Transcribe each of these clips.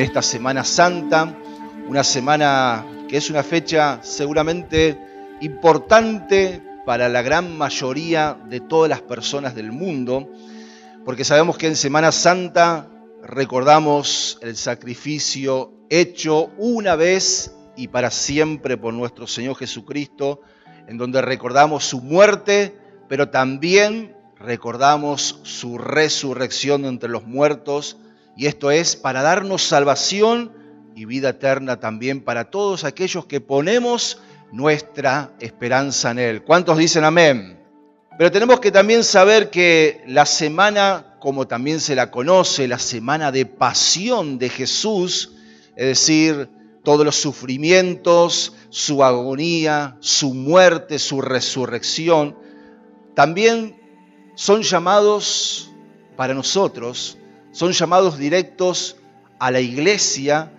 en esta Semana Santa, una semana que es una fecha seguramente importante para la gran mayoría de todas las personas del mundo, porque sabemos que en Semana Santa recordamos el sacrificio hecho una vez y para siempre por nuestro Señor Jesucristo, en donde recordamos su muerte, pero también recordamos su resurrección entre los muertos, y esto es para darnos salvación y vida eterna también para todos aquellos que ponemos nuestra esperanza en Él. ¿Cuántos dicen amén? Pero tenemos que también saber que la semana, como también se la conoce, la semana de pasión de Jesús, es decir, todos los sufrimientos, su agonía, su muerte, su resurrección, también son llamados para nosotros, son llamados directos a la iglesia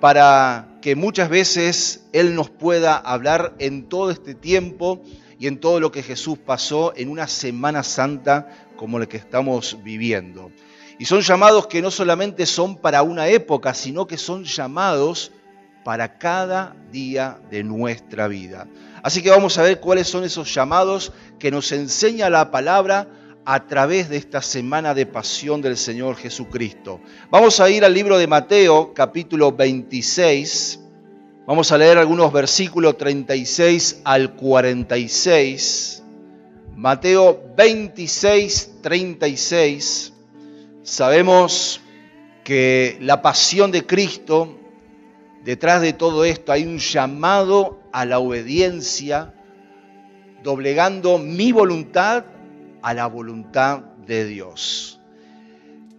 para que muchas veces Él nos pueda hablar en todo este tiempo y en todo lo que Jesús pasó en una Semana Santa como la que estamos viviendo. Y son llamados que no solamente son para una época, sino que son llamados para cada día de nuestra vida. Así que vamos a ver cuáles son esos llamados que nos enseña la palabra a través de esta semana de pasión del Señor Jesucristo. Vamos a ir al libro de Mateo, capítulo 26. Vamos a leer algunos versículos 36 al 46. Mateo 26, 36. Sabemos que la pasión de Cristo, detrás de todo esto hay un llamado a la obediencia, doblegando mi voluntad a la voluntad de Dios.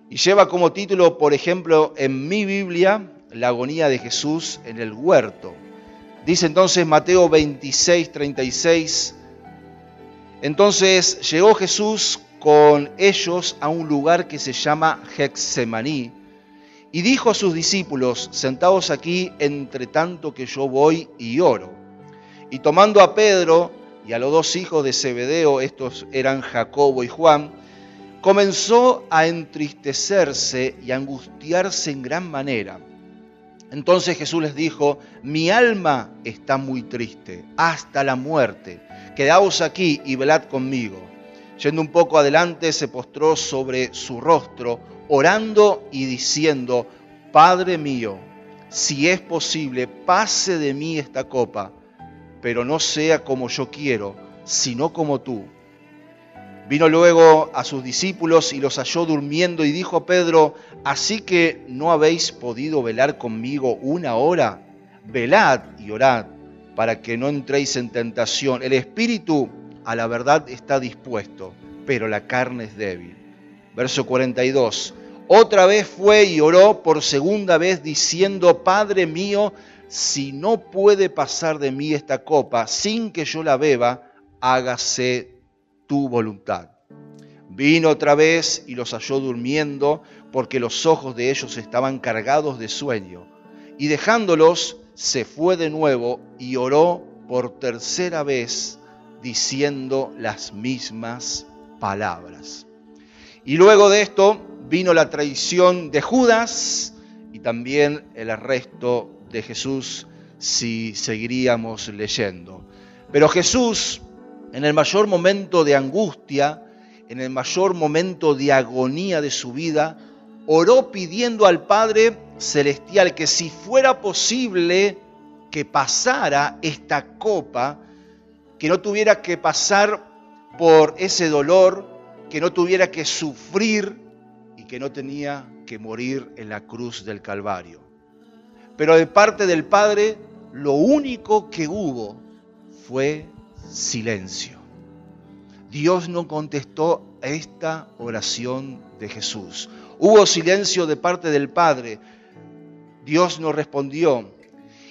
Y lleva como título, por ejemplo, en mi Biblia, la agonía de Jesús en el huerto. Dice entonces Mateo 26, 36, entonces llegó Jesús con ellos a un lugar que se llama Hexemaní y dijo a sus discípulos, sentados aquí entre tanto que yo voy y oro. Y tomando a Pedro, y a los dos hijos de Zebedeo, estos eran Jacobo y Juan, comenzó a entristecerse y angustiarse en gran manera. Entonces Jesús les dijo, mi alma está muy triste, hasta la muerte. Quedaos aquí y velad conmigo. Yendo un poco adelante, se postró sobre su rostro, orando y diciendo, Padre mío, si es posible, pase de mí esta copa pero no sea como yo quiero, sino como tú. Vino luego a sus discípulos y los halló durmiendo y dijo a Pedro, así que no habéis podido velar conmigo una hora, velad y orad para que no entréis en tentación. El espíritu a la verdad está dispuesto, pero la carne es débil. Verso 42. Otra vez fue y oró por segunda vez diciendo, Padre mío, si no puede pasar de mí esta copa sin que yo la beba, hágase tu voluntad. Vino otra vez y los halló durmiendo porque los ojos de ellos estaban cargados de sueño. Y dejándolos, se fue de nuevo y oró por tercera vez diciendo las mismas palabras. Y luego de esto vino la traición de Judas y también el arresto de Jesús si seguiríamos leyendo. Pero Jesús, en el mayor momento de angustia, en el mayor momento de agonía de su vida, oró pidiendo al Padre Celestial que si fuera posible que pasara esta copa, que no tuviera que pasar por ese dolor, que no tuviera que sufrir y que no tenía que morir en la cruz del Calvario. Pero de parte del Padre, lo único que hubo fue silencio. Dios no contestó a esta oración de Jesús. Hubo silencio de parte del Padre. Dios no respondió.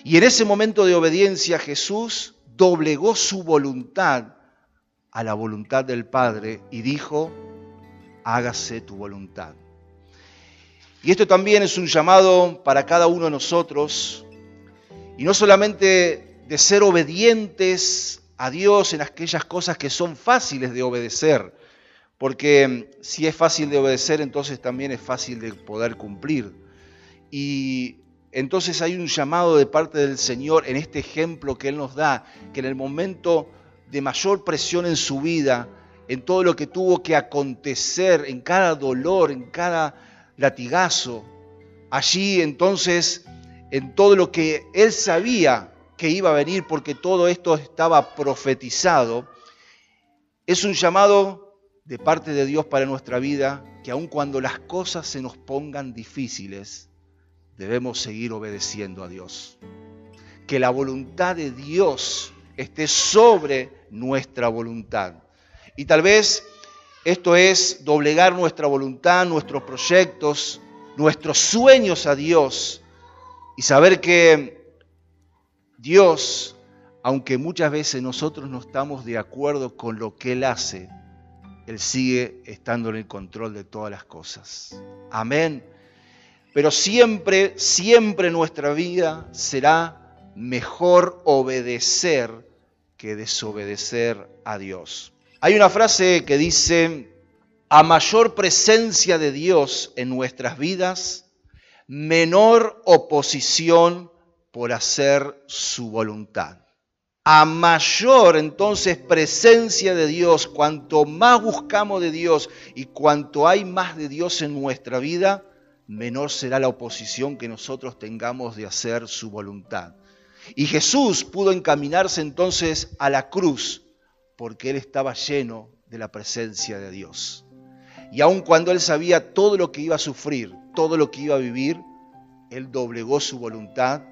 Y en ese momento de obediencia Jesús doblegó su voluntad a la voluntad del Padre y dijo, hágase tu voluntad. Y esto también es un llamado para cada uno de nosotros, y no solamente de ser obedientes a Dios en aquellas cosas que son fáciles de obedecer, porque si es fácil de obedecer, entonces también es fácil de poder cumplir. y entonces hay un llamado de parte del Señor en este ejemplo que Él nos da, que en el momento de mayor presión en su vida, en todo lo que tuvo que acontecer, en cada dolor, en cada latigazo, allí entonces, en todo lo que Él sabía que iba a venir, porque todo esto estaba profetizado, es un llamado de parte de Dios para nuestra vida, que aun cuando las cosas se nos pongan difíciles, debemos seguir obedeciendo a Dios. Que la voluntad de Dios esté sobre nuestra voluntad. Y tal vez esto es doblegar nuestra voluntad, nuestros proyectos, nuestros sueños a Dios y saber que Dios, aunque muchas veces nosotros no estamos de acuerdo con lo que Él hace, Él sigue estando en el control de todas las cosas. Amén. Pero siempre, siempre nuestra vida será mejor obedecer que desobedecer a Dios. Hay una frase que dice, a mayor presencia de Dios en nuestras vidas, menor oposición por hacer su voluntad. A mayor entonces presencia de Dios, cuanto más buscamos de Dios y cuanto hay más de Dios en nuestra vida, menor será la oposición que nosotros tengamos de hacer su voluntad. Y Jesús pudo encaminarse entonces a la cruz porque él estaba lleno de la presencia de Dios. Y aun cuando él sabía todo lo que iba a sufrir, todo lo que iba a vivir, él doblegó su voluntad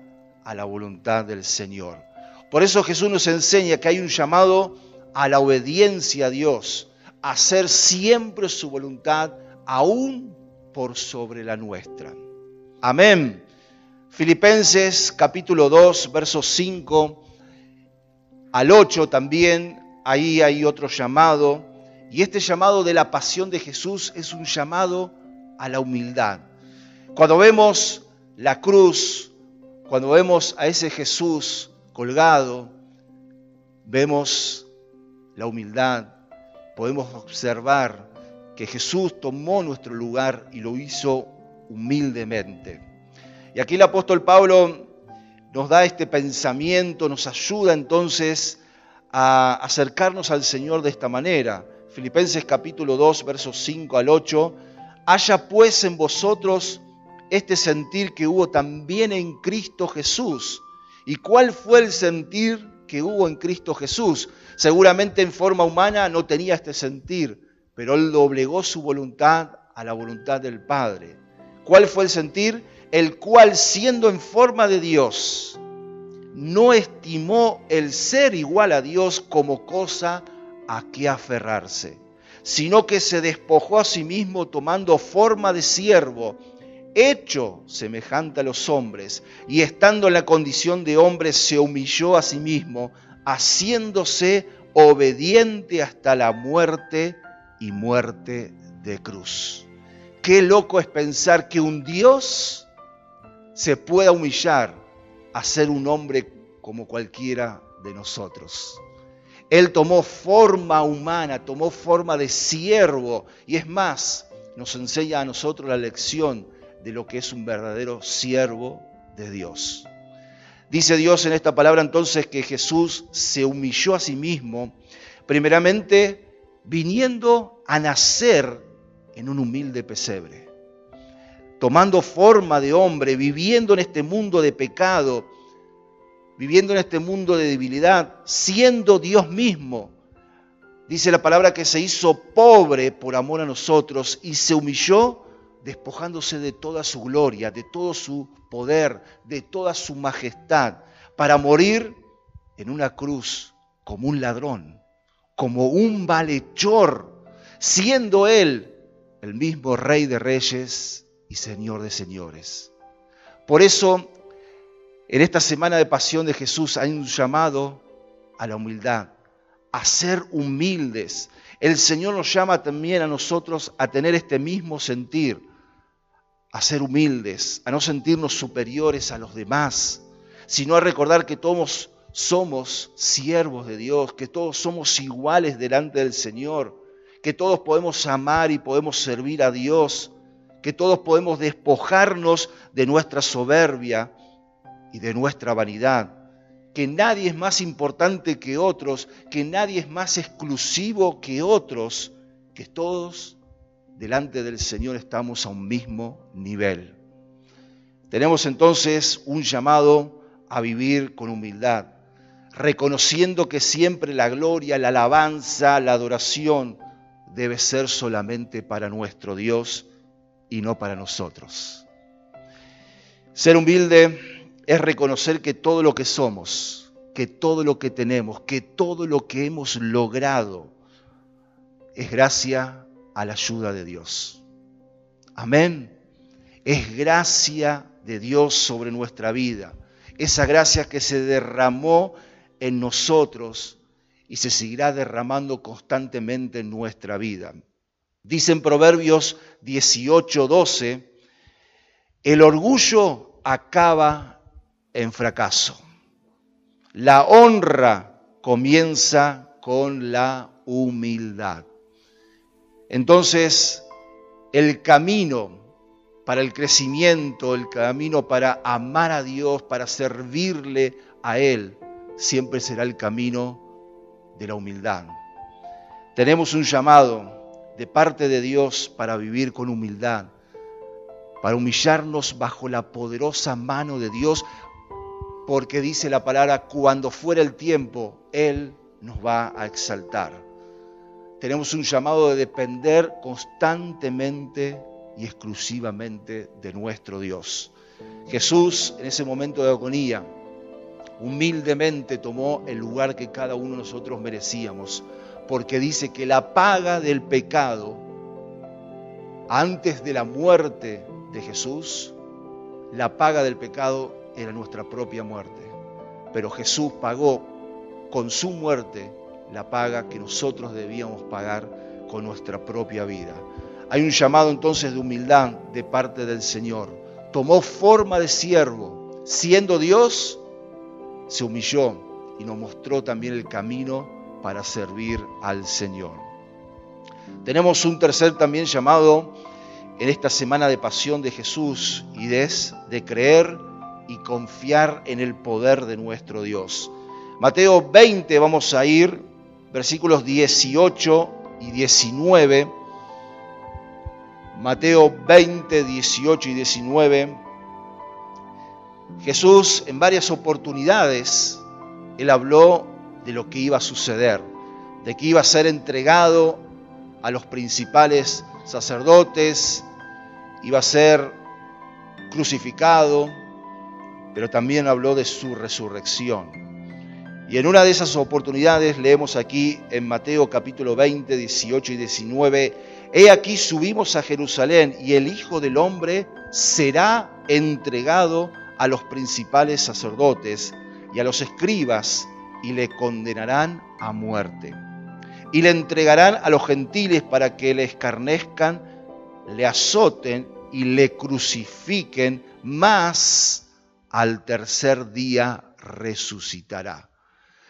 a la voluntad del Señor. Por eso Jesús nos enseña que hay un llamado a la obediencia a Dios, a hacer siempre su voluntad, aún por sobre la nuestra. Amén. Filipenses capítulo 2, versos 5 al 8 también, ahí hay otro llamado. Y este llamado de la pasión de Jesús es un llamado a la humildad. Cuando vemos la cruz, cuando vemos a ese Jesús colgado, vemos la humildad, podemos observar que Jesús tomó nuestro lugar y lo hizo humildemente. Y aquí el apóstol Pablo nos da este pensamiento, nos ayuda entonces a acercarnos al Señor de esta manera. Filipenses capítulo 2, versos 5 al 8. Haya pues en vosotros este sentir que hubo también en Cristo Jesús. ¿Y cuál fue el sentir que hubo en Cristo Jesús? Seguramente en forma humana no tenía este sentir, pero él doblegó su voluntad a la voluntad del Padre. ¿Cuál fue el sentir? el cual siendo en forma de Dios, no estimó el ser igual a Dios como cosa a que aferrarse, sino que se despojó a sí mismo tomando forma de siervo, hecho semejante a los hombres, y estando en la condición de hombre se humilló a sí mismo, haciéndose obediente hasta la muerte y muerte de cruz. Qué loco es pensar que un Dios se pueda humillar a ser un hombre como cualquiera de nosotros. Él tomó forma humana, tomó forma de siervo y es más, nos enseña a nosotros la lección de lo que es un verdadero siervo de Dios. Dice Dios en esta palabra entonces que Jesús se humilló a sí mismo, primeramente viniendo a nacer en un humilde pesebre tomando forma de hombre, viviendo en este mundo de pecado, viviendo en este mundo de debilidad, siendo Dios mismo. Dice la palabra que se hizo pobre por amor a nosotros y se humilló despojándose de toda su gloria, de todo su poder, de toda su majestad, para morir en una cruz como un ladrón, como un malhechor, siendo él el mismo rey de reyes y Señor de señores. Por eso, en esta semana de pasión de Jesús hay un llamado a la humildad, a ser humildes. El Señor nos llama también a nosotros a tener este mismo sentir, a ser humildes, a no sentirnos superiores a los demás, sino a recordar que todos somos siervos de Dios, que todos somos iguales delante del Señor, que todos podemos amar y podemos servir a Dios que todos podemos despojarnos de nuestra soberbia y de nuestra vanidad, que nadie es más importante que otros, que nadie es más exclusivo que otros, que todos delante del Señor estamos a un mismo nivel. Tenemos entonces un llamado a vivir con humildad, reconociendo que siempre la gloria, la alabanza, la adoración debe ser solamente para nuestro Dios y no para nosotros. Ser humilde es reconocer que todo lo que somos, que todo lo que tenemos, que todo lo que hemos logrado es gracia a la ayuda de Dios. Amén. Es gracia de Dios sobre nuestra vida. Esa gracia que se derramó en nosotros y se seguirá derramando constantemente en nuestra vida. Dicen Proverbios 18, 12, el orgullo acaba en fracaso. La honra comienza con la humildad. Entonces, el camino para el crecimiento, el camino para amar a Dios, para servirle a Él, siempre será el camino de la humildad. Tenemos un llamado de parte de Dios para vivir con humildad, para humillarnos bajo la poderosa mano de Dios, porque dice la palabra, cuando fuera el tiempo, Él nos va a exaltar. Tenemos un llamado de depender constantemente y exclusivamente de nuestro Dios. Jesús en ese momento de agonía humildemente tomó el lugar que cada uno de nosotros merecíamos, porque dice que la paga del pecado antes de la muerte de Jesús, la paga del pecado era nuestra propia muerte. Pero Jesús pagó con su muerte la paga que nosotros debíamos pagar con nuestra propia vida. Hay un llamado entonces de humildad de parte del Señor. Tomó forma de siervo, siendo Dios, se humilló y nos mostró también el camino para servir al Señor. Tenemos un tercer también llamado en esta semana de pasión de Jesús y es de creer y confiar en el poder de nuestro Dios. Mateo 20 vamos a ir, versículos 18 y 19. Mateo 20, 18 y 19. Jesús en varias oportunidades, él habló de lo que iba a suceder, de que iba a ser entregado a los principales sacerdotes, iba a ser crucificado, pero también habló de su resurrección. Y en una de esas oportunidades leemos aquí en Mateo capítulo 20, 18 y 19, He aquí subimos a Jerusalén y el Hijo del Hombre será entregado a los principales sacerdotes y a los escribas y le condenarán a muerte. Y le entregarán a los gentiles para que le escarnezcan, le azoten y le crucifiquen, más al tercer día resucitará.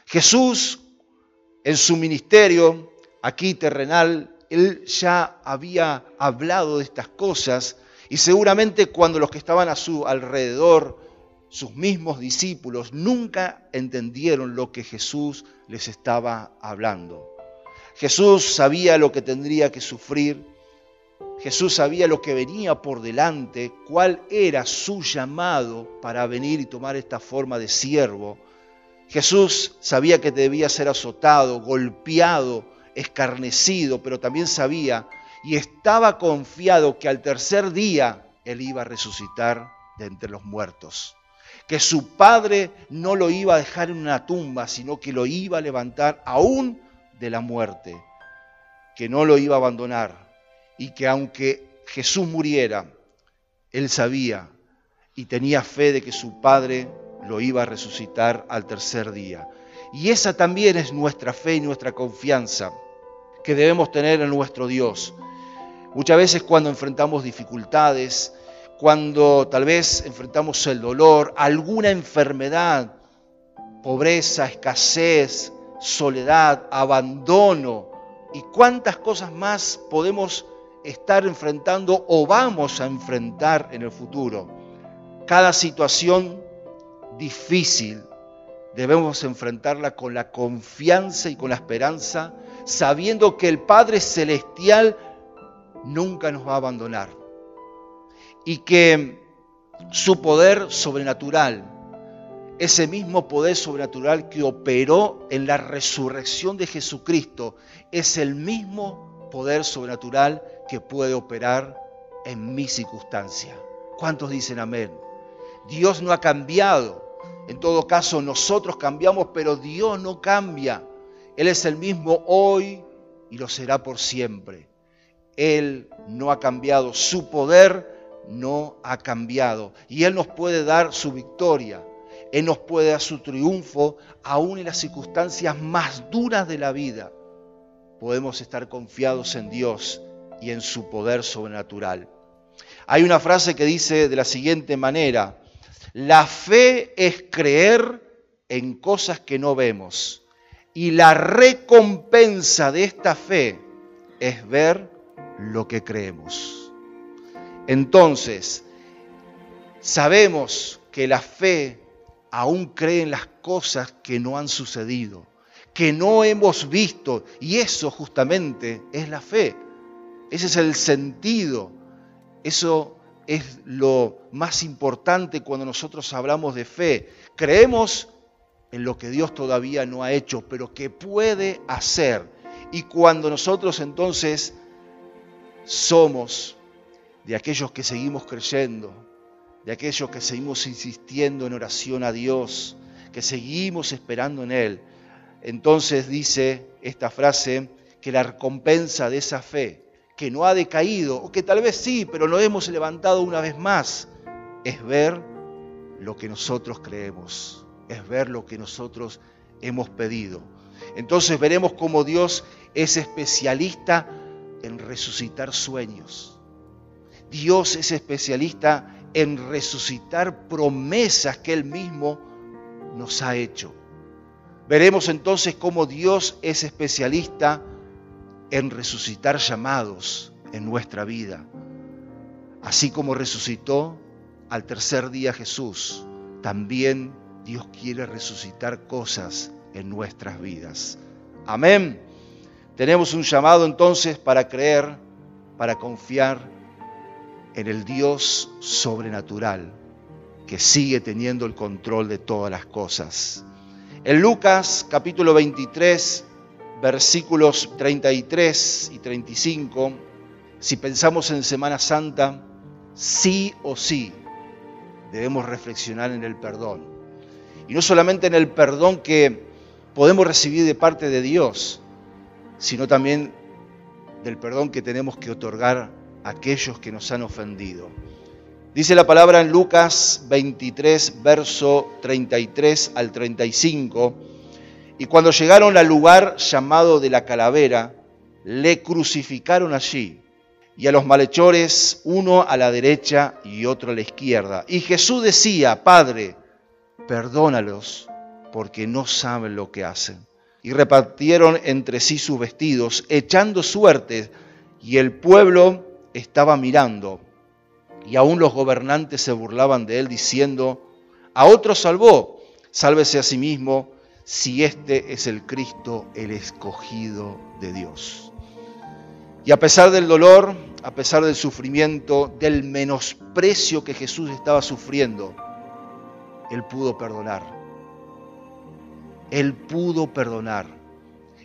Jesús, en su ministerio aquí terrenal, él ya había hablado de estas cosas y seguramente cuando los que estaban a su alrededor, sus mismos discípulos, nunca entendieron lo que Jesús les estaba hablando. Jesús sabía lo que tendría que sufrir, Jesús sabía lo que venía por delante, cuál era su llamado para venir y tomar esta forma de siervo. Jesús sabía que debía ser azotado, golpeado, escarnecido, pero también sabía y estaba confiado que al tercer día él iba a resucitar de entre los muertos. Que su padre no lo iba a dejar en una tumba, sino que lo iba a levantar aún de la muerte. Que no lo iba a abandonar, y que aunque Jesús muriera, él sabía y tenía fe de que su Padre lo iba a resucitar al tercer día. Y esa también es nuestra fe y nuestra confianza que debemos tener en nuestro Dios. Muchas veces cuando enfrentamos dificultades, cuando tal vez enfrentamos el dolor, alguna enfermedad, pobreza, escasez, soledad, abandono y cuántas cosas más podemos estar enfrentando o vamos a enfrentar en el futuro. Cada situación difícil debemos enfrentarla con la confianza y con la esperanza, sabiendo que el Padre Celestial nunca nos va a abandonar y que su poder sobrenatural, ese mismo poder sobrenatural que operó en la resurrección de Jesucristo, es el mismo poder sobrenatural que puede operar en mi circunstancia. ¿Cuántos dicen amén? Dios no ha cambiado. En todo caso, nosotros cambiamos, pero Dios no cambia. Él es el mismo hoy y lo será por siempre. Él no ha cambiado. Su poder no ha cambiado. Y Él nos puede dar su victoria. Él nos puede dar su triunfo aún en las circunstancias más duras de la vida. Podemos estar confiados en Dios y en su poder sobrenatural. Hay una frase que dice de la siguiente manera, la fe es creer en cosas que no vemos y la recompensa de esta fe es ver lo que creemos. Entonces, sabemos que la fe aún cree en las cosas que no han sucedido, que no hemos visto, y eso justamente es la fe. Ese es el sentido. Eso es lo más importante cuando nosotros hablamos de fe. Creemos en lo que Dios todavía no ha hecho, pero que puede hacer. Y cuando nosotros entonces somos de aquellos que seguimos creyendo, de aquellos que seguimos insistiendo en oración a Dios, que seguimos esperando en Él, entonces dice esta frase que la recompensa de esa fe, que no ha decaído, o que tal vez sí, pero lo hemos levantado una vez más, es ver lo que nosotros creemos, es ver lo que nosotros hemos pedido. Entonces veremos cómo Dios es especialista en resucitar sueños. Dios es especialista en resucitar promesas que Él mismo nos ha hecho. Veremos entonces cómo Dios es especialista en resucitar llamados en nuestra vida. Así como resucitó al tercer día Jesús, también Dios quiere resucitar cosas en nuestras vidas. Amén. Tenemos un llamado entonces para creer, para confiar en el Dios sobrenatural que sigue teniendo el control de todas las cosas. En Lucas capítulo 23, versículos 33 y 35, si pensamos en Semana Santa, sí o sí debemos reflexionar en el perdón. Y no solamente en el perdón que podemos recibir de parte de Dios, sino también del perdón que tenemos que otorgar aquellos que nos han ofendido. Dice la palabra en Lucas 23, verso 33 al 35, y cuando llegaron al lugar llamado de la calavera, le crucificaron allí, y a los malhechores uno a la derecha y otro a la izquierda. Y Jesús decía, Padre, perdónalos, porque no saben lo que hacen y repartieron entre sí sus vestidos, echando suertes, y el pueblo estaba mirando, y aún los gobernantes se burlaban de él, diciendo, a otro salvó, sálvese a sí mismo, si este es el Cristo, el escogido de Dios. Y a pesar del dolor, a pesar del sufrimiento, del menosprecio que Jesús estaba sufriendo, Él pudo perdonar él pudo perdonar.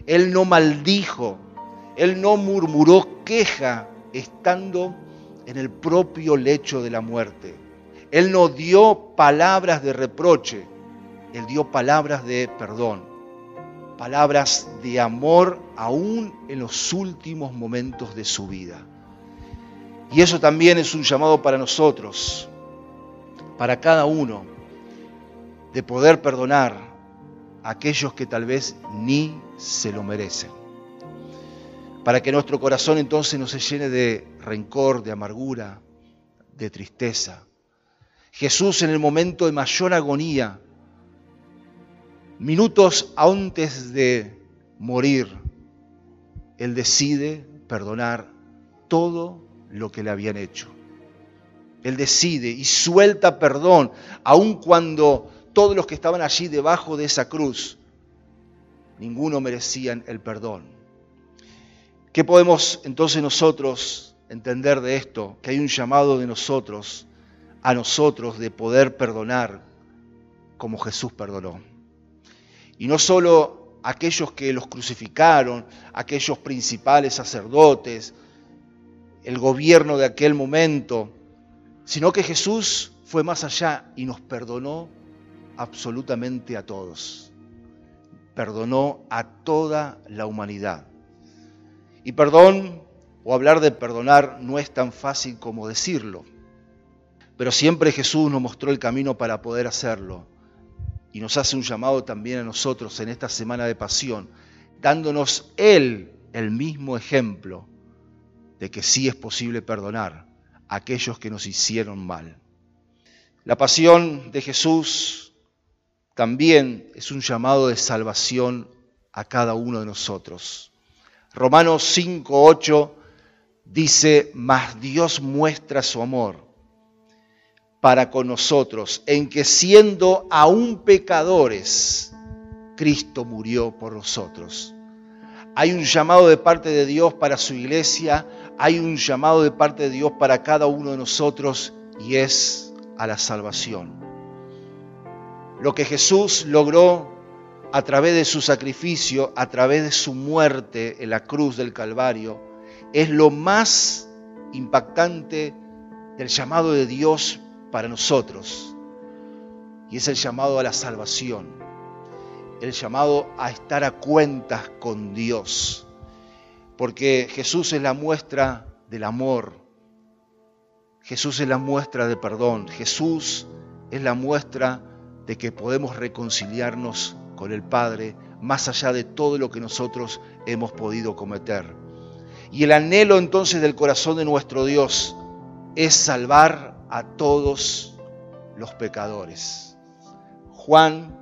Él no maldijo, Él no murmuró queja estando en el propio lecho de la muerte. Él no dio palabras de reproche, Él dio palabras de perdón, palabras de amor aún en los últimos momentos de su vida. Y eso también es un llamado para nosotros, para cada uno, de poder perdonar aquellos que tal vez ni se lo merecen. Para que nuestro corazón entonces no se llene de rencor, de amargura, de tristeza. Jesús en el momento de mayor agonía, minutos antes de morir, Él decide perdonar todo lo que le habían hecho. Él decide y suelta perdón, aun cuando todos los que estaban allí debajo de esa cruz, ninguno merecían el perdón. ¿Qué podemos entonces nosotros entender de esto? Que hay un llamado de nosotros, a nosotros, de poder perdonar como Jesús perdonó. Y no solo aquellos que los crucificaron, aquellos principales sacerdotes, el gobierno de aquel momento, sino que Jesús fue más allá y nos perdonó absolutamente a todos. Perdonó a toda la humanidad. Y perdón, o hablar de perdonar, no es tan fácil como decirlo. Pero siempre Jesús nos mostró el camino para poder hacerlo. Y nos hace un llamado también a nosotros en esta semana de pasión, dándonos Él el mismo ejemplo de que sí es posible perdonar aquellos que nos hicieron mal. La pasión de Jesús también es un llamado de salvación a cada uno de nosotros. Romanos 5:8 dice, mas Dios muestra su amor para con nosotros, en que siendo aún pecadores, Cristo murió por nosotros. Hay un llamado de parte de Dios para su iglesia hay un llamado de parte de Dios para cada uno de nosotros y es a la salvación. Lo que Jesús logró a través de su sacrificio, a través de su muerte en la cruz del Calvario, es lo más impactante del llamado de Dios para nosotros. Y es el llamado a la salvación, el llamado a estar a cuentas con Dios porque Jesús es la muestra del amor, Jesús es la muestra de perdón, Jesús es la muestra de que podemos reconciliarnos con el Padre más allá de todo lo que nosotros hemos podido cometer. Y el anhelo entonces del corazón de nuestro Dios es salvar a todos los pecadores. Juan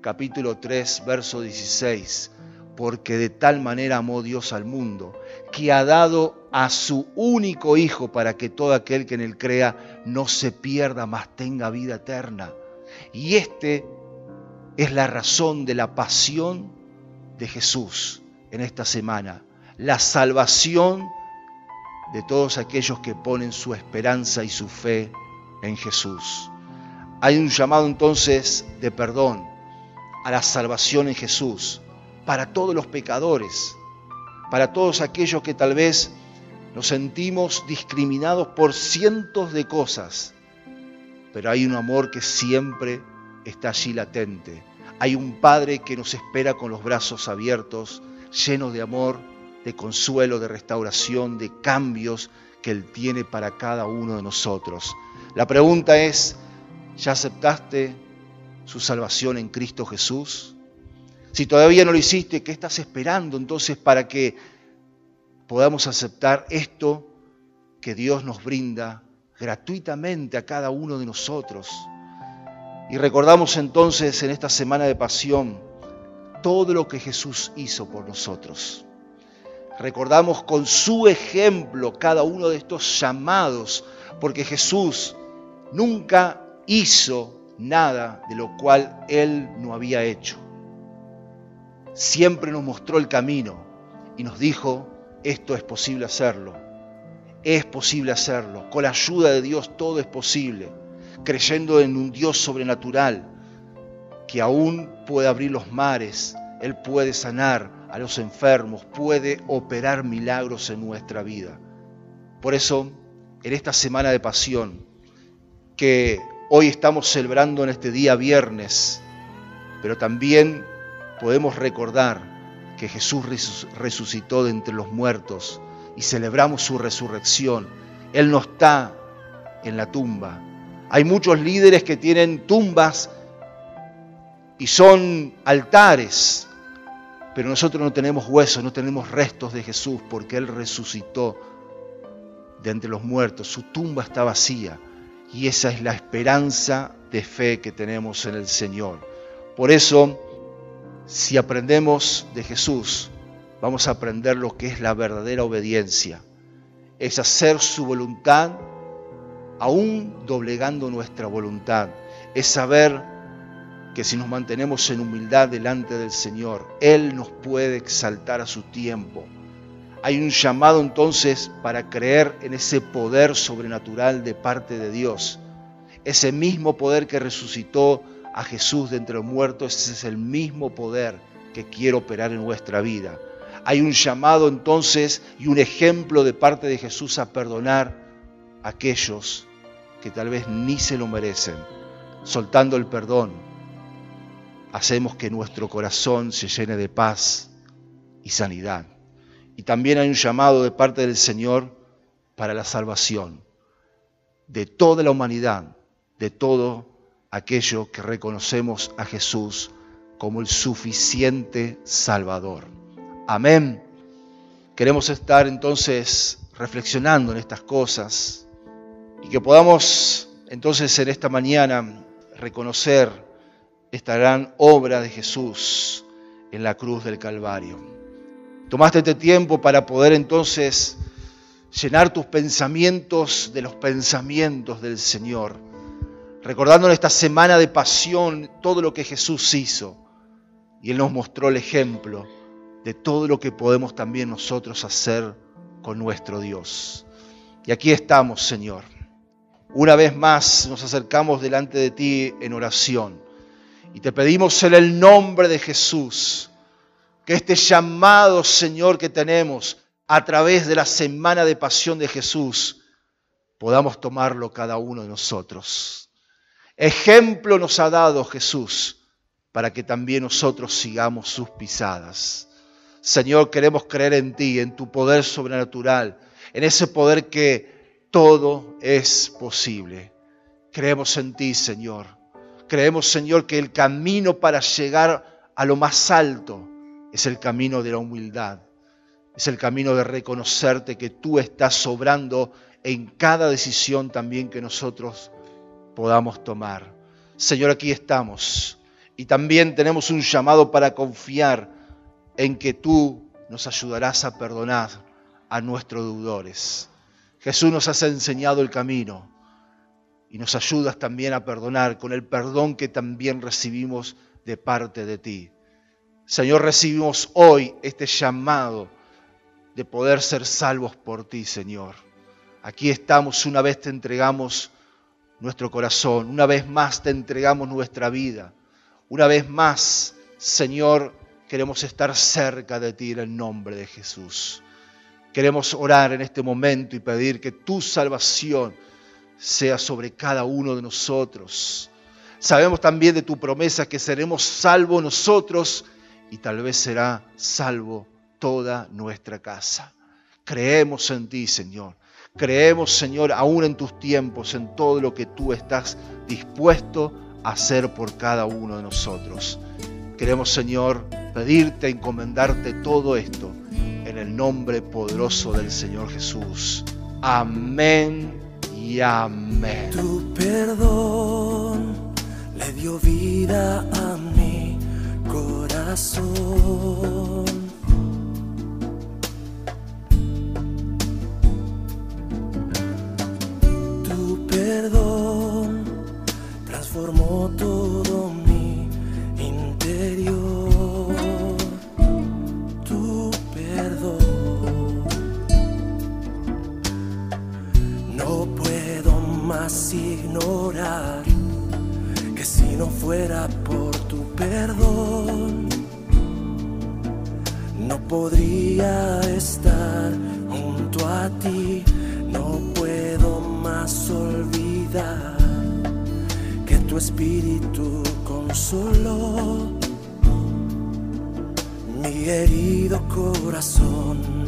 capítulo 3, verso 16 porque de tal manera amó Dios al mundo, que ha dado a su único Hijo para que todo aquel que en él crea no se pierda, mas tenga vida eterna. Y este es la razón de la pasión de Jesús en esta semana, la salvación de todos aquellos que ponen su esperanza y su fe en Jesús. Hay un llamado entonces de perdón a la salvación en Jesús para todos los pecadores, para todos aquellos que tal vez nos sentimos discriminados por cientos de cosas, pero hay un amor que siempre está allí latente. Hay un Padre que nos espera con los brazos abiertos, llenos de amor, de consuelo, de restauración, de cambios que Él tiene para cada uno de nosotros. La pregunta es, ¿ya aceptaste su salvación en Cristo Jesús? Si todavía no lo hiciste, ¿qué estás esperando entonces para que podamos aceptar esto que Dios nos brinda gratuitamente a cada uno de nosotros? Y recordamos entonces en esta semana de pasión todo lo que Jesús hizo por nosotros. Recordamos con su ejemplo cada uno de estos llamados, porque Jesús nunca hizo nada de lo cual Él no había hecho. Siempre nos mostró el camino y nos dijo, esto es posible hacerlo, es posible hacerlo, con la ayuda de Dios todo es posible, creyendo en un Dios sobrenatural que aún puede abrir los mares, Él puede sanar a los enfermos, puede operar milagros en nuestra vida. Por eso, en esta semana de pasión, que hoy estamos celebrando en este día viernes, pero también podemos recordar que Jesús resucitó de entre los muertos y celebramos su resurrección. Él no está en la tumba. Hay muchos líderes que tienen tumbas y son altares, pero nosotros no tenemos huesos, no tenemos restos de Jesús porque Él resucitó de entre los muertos. Su tumba está vacía y esa es la esperanza de fe que tenemos en el Señor. Por eso, si aprendemos de Jesús, vamos a aprender lo que es la verdadera obediencia. es hacer su voluntad, aún doblegando nuestra voluntad. Es saber que si nos mantenemos en humildad delante del Señor, Él nos puede exaltar a su tiempo. Hay un llamado entonces para creer en ese poder sobrenatural de parte de Dios. Ese mismo poder que resucitó a Jesús de entre los muertos, ese es el mismo poder que quiere operar en nuestra vida. Hay un llamado entonces y un ejemplo de parte de Jesús a perdonar a aquellos que tal vez ni se lo merecen. Soltando el perdón, hacemos que nuestro corazón se llene de paz y sanidad. Y también hay un llamado de parte del Señor para la salvación de toda la humanidad, de todo aquello que reconocemos a Jesús como el suficiente Salvador. Amén. Queremos estar entonces reflexionando en estas cosas y que podamos entonces en esta mañana reconocer esta gran obra de Jesús en la cruz del Calvario. Tomaste este tiempo para poder entonces llenar tus pensamientos de los pensamientos del Señor, recordando en esta semana de pasión todo lo que Jesús hizo. Y Él nos mostró el ejemplo de todo lo que podemos también nosotros hacer con nuestro Dios. Y aquí estamos, Señor. Una vez más nos acercamos delante de ti en oración y te pedimos en el nombre de Jesús que este llamado, Señor, que tenemos a través de la semana de pasión de Jesús, podamos tomarlo cada uno de nosotros. Ejemplo nos ha dado Jesús para que también nosotros sigamos sus pisadas. Señor, queremos creer en ti, en tu poder sobrenatural, en ese poder que todo es posible. Creemos en ti, Señor. Creemos, Señor, que el camino para llegar a lo más alto es el camino de la humildad. Es el camino de reconocerte que tú estás sobrando en cada decisión también que nosotros podamos tomar. Señor, aquí estamos. Y también tenemos un llamado para confiar en que tú nos ayudarás a perdonar a nuestros deudores. Jesús nos has enseñado el camino y nos ayudas también a perdonar con el perdón que también recibimos de parte de ti. Señor, recibimos hoy este llamado de poder ser salvos por ti, Señor. Aquí estamos, una vez te entregamos nuestro corazón, una vez más te entregamos nuestra vida, una vez más, Señor, Queremos estar cerca de ti en el nombre de Jesús. Queremos orar en este momento y pedir que tu salvación sea sobre cada uno de nosotros. Sabemos también de tu promesa que seremos salvos nosotros y tal vez será salvo toda nuestra casa. Creemos en ti, Señor. Creemos, Señor, aún en tus tiempos, en todo lo que tú estás dispuesto a hacer por cada uno de nosotros. Queremos, Señor, pedirte, encomendarte todo esto el nombre poderoso del Señor Jesús. Amén y amén. Tu perdón le dio vida a mi corazón. Tu perdón que si no fuera por tu perdón, no podría estar junto a ti, no puedo más olvidar que tu espíritu consoló mi herido corazón.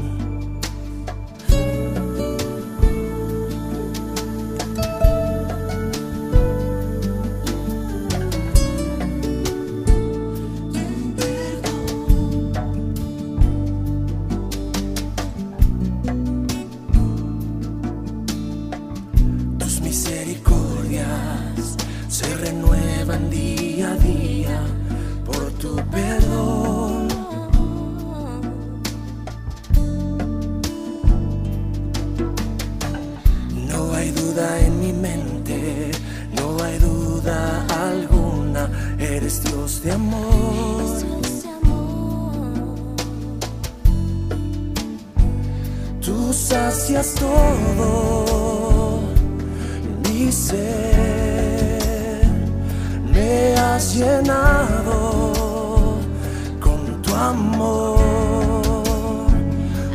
Con tu amor.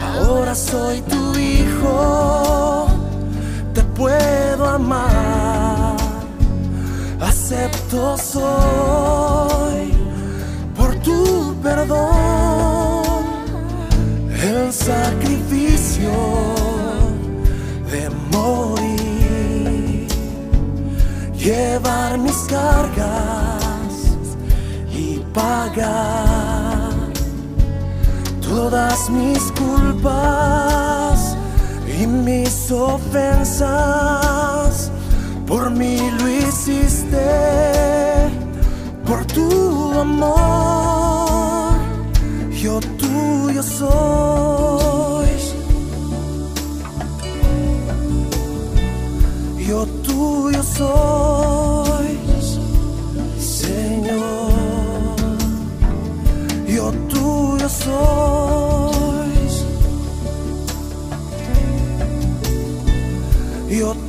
Ahora soy tu hijo, te puedo amar, acepto soy por tu perdón el sacrificio de morir, llevar mis cargas pagar todas mis culpas y mis ofensas. Por mí lo hiciste, por tu amor, yo tuyo soy. Yo tuyo soy, tuyo soy.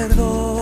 Perdón.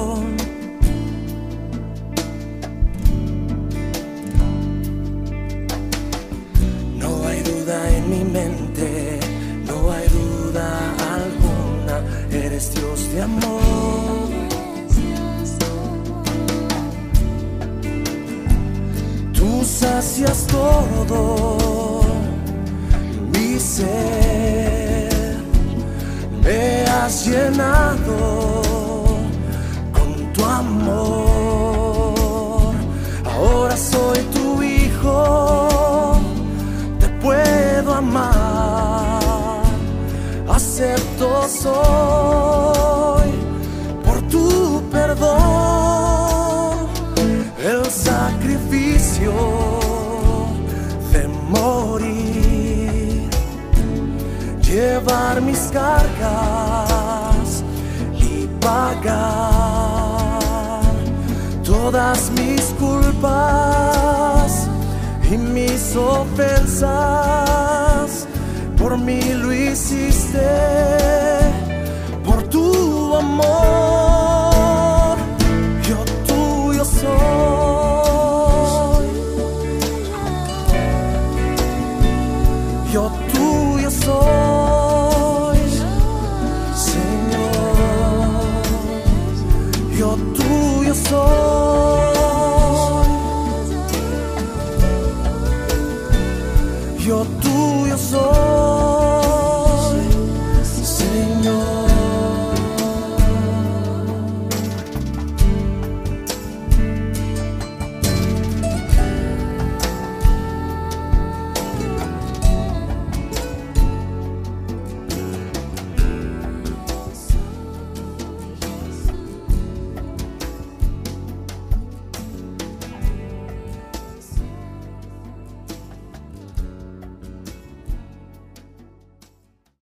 Ofensas. Por mí lo hiciste, por tu amor,